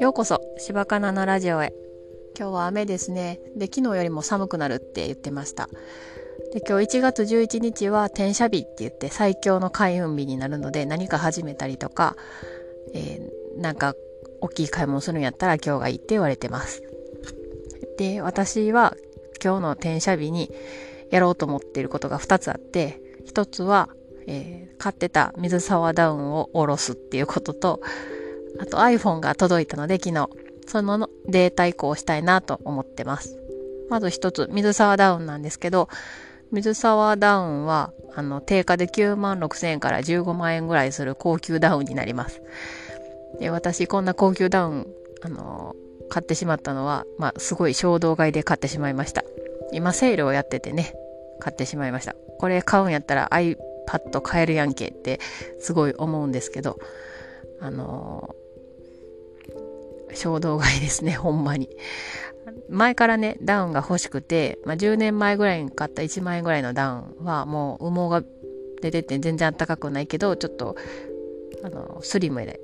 ようこそ、柴かなのラジオへ。今日は雨ですね。で、昨日よりも寒くなるって言ってました。で、今日1月11日は転写日って言って最強の開運日になるので、何か始めたりとか、えー、なんか大きい買い物するんやったら今日がいいって言われてます。で、私は今日の転写日にやろうと思っていることが2つあって、1つは、えー、買ってた水沢ダウンを下ろすっていうことと、あと iPhone が届いたので昨日、そのデータ移行したいなと思ってます。まず一つ、水沢ダウンなんですけど、水沢ダウンは、あの、定価で9万6千円から15万円ぐらいする高級ダウンになります。で、私、こんな高級ダウン、あの、買ってしまったのは、まあ、すごい衝動買いで買ってしまいました。今、セールをやっててね、買ってしまいました。これ買うんやったら iPad 買えるやんけってすごい思うんですけど、あの衝動買いですね、ほんまに。前からね、ダウンが欲しくて、まあ、10年前ぐらいに買った1万円ぐらいのダウンはもう羽毛が出てて全然あったかくないけど、ちょっと、あの、スリムで、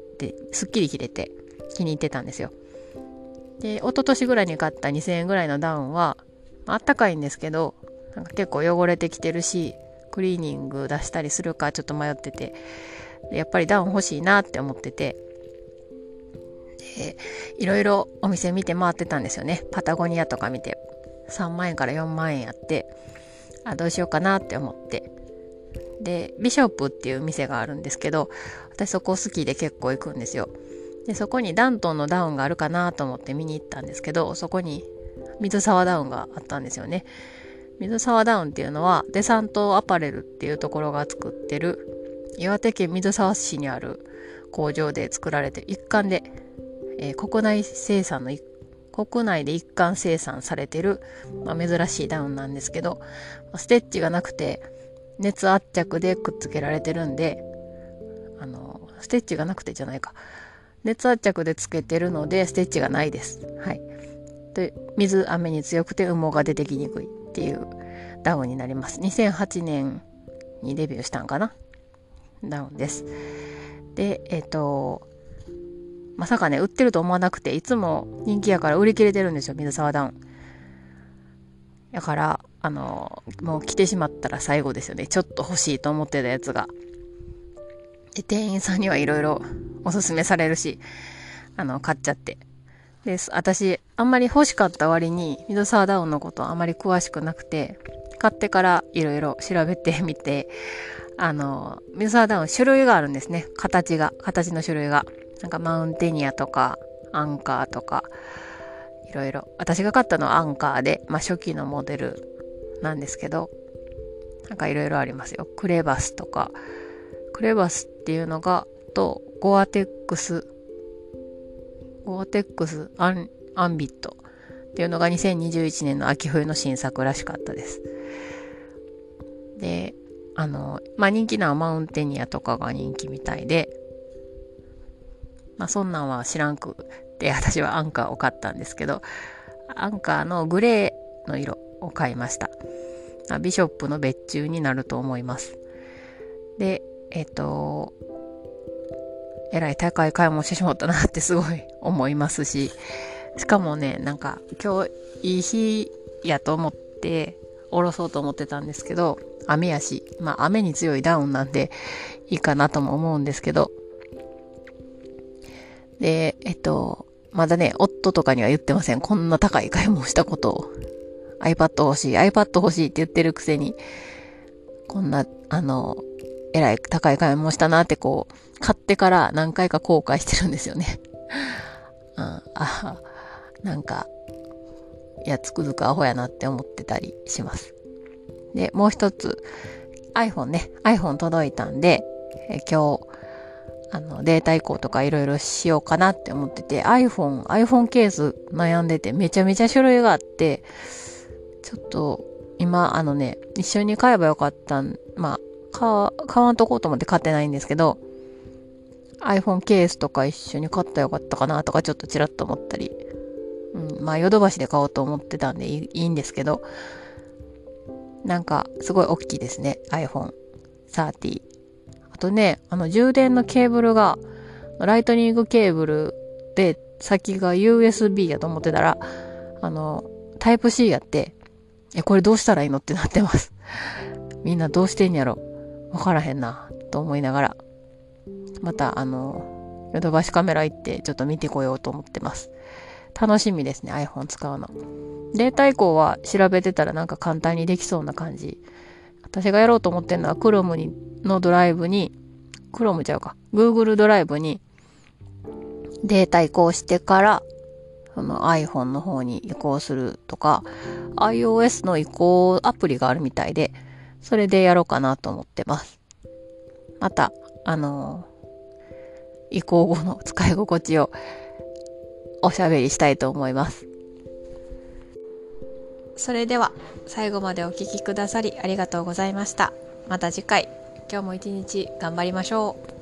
すっきり着れて気に入ってたんですよ。で、一昨年ぐらいに買った2000円ぐらいのダウンは、あったかいんですけど、なんか結構汚れてきてるし、クリーニング出したりするかちょっと迷ってて、やっぱりダウン欲しいなって思ってて、で、いろいろお店見て回ってたんですよね。パタゴニアとか見て、3万円から4万円やって、あ、どうしようかなって思って。で、ビショップっていう店があるんですけど、私そこ好きで結構行くんですよ。で、そこにダントンのダウンがあるかなと思って見に行ったんですけど、そこに水沢ダウンがあったんですよね。水沢ダウンっていうのは、デサントアパレルっていうところが作ってる、岩手県水沢市にある工場で作られて一貫でえー、国内生産の国内で一貫生産されてる、まあ、珍しいダウンなんですけど、ステッチがなくて熱圧着でくっつけられてるんで、あの、ステッチがなくてじゃないか。熱圧着でつけてるので、ステッチがないです。はい。で、水、雨に強くて羽毛が出てきにくいっていうダウンになります。2008年にデビューしたんかな？ダウンです。で、えっ、ー、と、まさかね、売ってると思わなくて、いつも人気やから売り切れてるんですよ、水沢ダウン。だから、あの、もう来てしまったら最後ですよね。ちょっと欲しいと思ってたやつが。で、店員さんにはいろいろおすすめされるし、あの、買っちゃって。です、私、あんまり欲しかった割に、水沢ダウンのことあまり詳しくなくて、買ってからいろいろ調べてみて、あの、水沢ダウン種類があるんですね。形が、形の種類が。なんかマウンテニアとかアンカーとかいろいろ私が買ったのはアンカーで、まあ、初期のモデルなんですけどなんかいろいろありますよクレバスとかクレバスっていうのがとゴアテックスゴアテックスアンアンビットっていうのが2021年の秋冬の新作らしかったですであのまあ人気なのはマウンテニアとかが人気みたいでまあそんなんは知らんくて私はアンカーを買ったんですけど、アンカーのグレーの色を買いました。ビショップの別注になると思います。で、えっ、と、えらい高い買い物してしまったなってすごい思いますし、しかもね、なんか今日いい日やと思っておろそうと思ってたんですけど、雨やし、まあ雨に強いダウンなんでいいかなとも思うんですけど、で、えっと、まだね、夫とかには言ってません。こんな高い買い物したことを。iPad 欲しい、iPad 欲しいって言ってるくせに、こんな、あの、えらい高い買い物したなってこう、買ってから何回か後悔してるんですよね。うん、あなんか、いや、つくづくアホやなって思ってたりします。で、もう一つ、iPhone ね、iPhone 届いたんで、え今日、あの、データ移行とかいろいろしようかなって思ってて、iPhone、iPhone ケース悩んでてめちゃめちゃ種類があって、ちょっと、今、あのね、一緒に買えばよかったん、まあ、買わんとこうと思って買ってないんですけど、iPhone ケースとか一緒に買ったらよかったかなとかちょっとちらっと思ったり、うん、まあ、ヨドバシで買おうと思ってたんでいいんですけど、なんか、すごい大きいですね、iPhone 30。あとね、あの充電のケーブルが、ライトニングケーブルで先が USB やと思ってたら、あの、タイプ C やって、え、これどうしたらいいのってなってます。みんなどうしてんやろわからへんな、と思いながら、また、あの、ヨドバシカメラ行ってちょっと見てこようと思ってます。楽しみですね、iPhone 使うの。データ移行は調べてたらなんか簡単にできそうな感じ。私がやろうと思ってるのは Chrome にのドライブに、Chrome ちゃうか、Google ドライブにデータ移行してから、その iPhone の方に移行するとか、iOS の移行アプリがあるみたいで、それでやろうかなと思ってます。また、あのー、移行後の使い心地をおしゃべりしたいと思います。それでは最後までお聴きくださりありがとうございました。また次回、今日も一日頑張りましょう。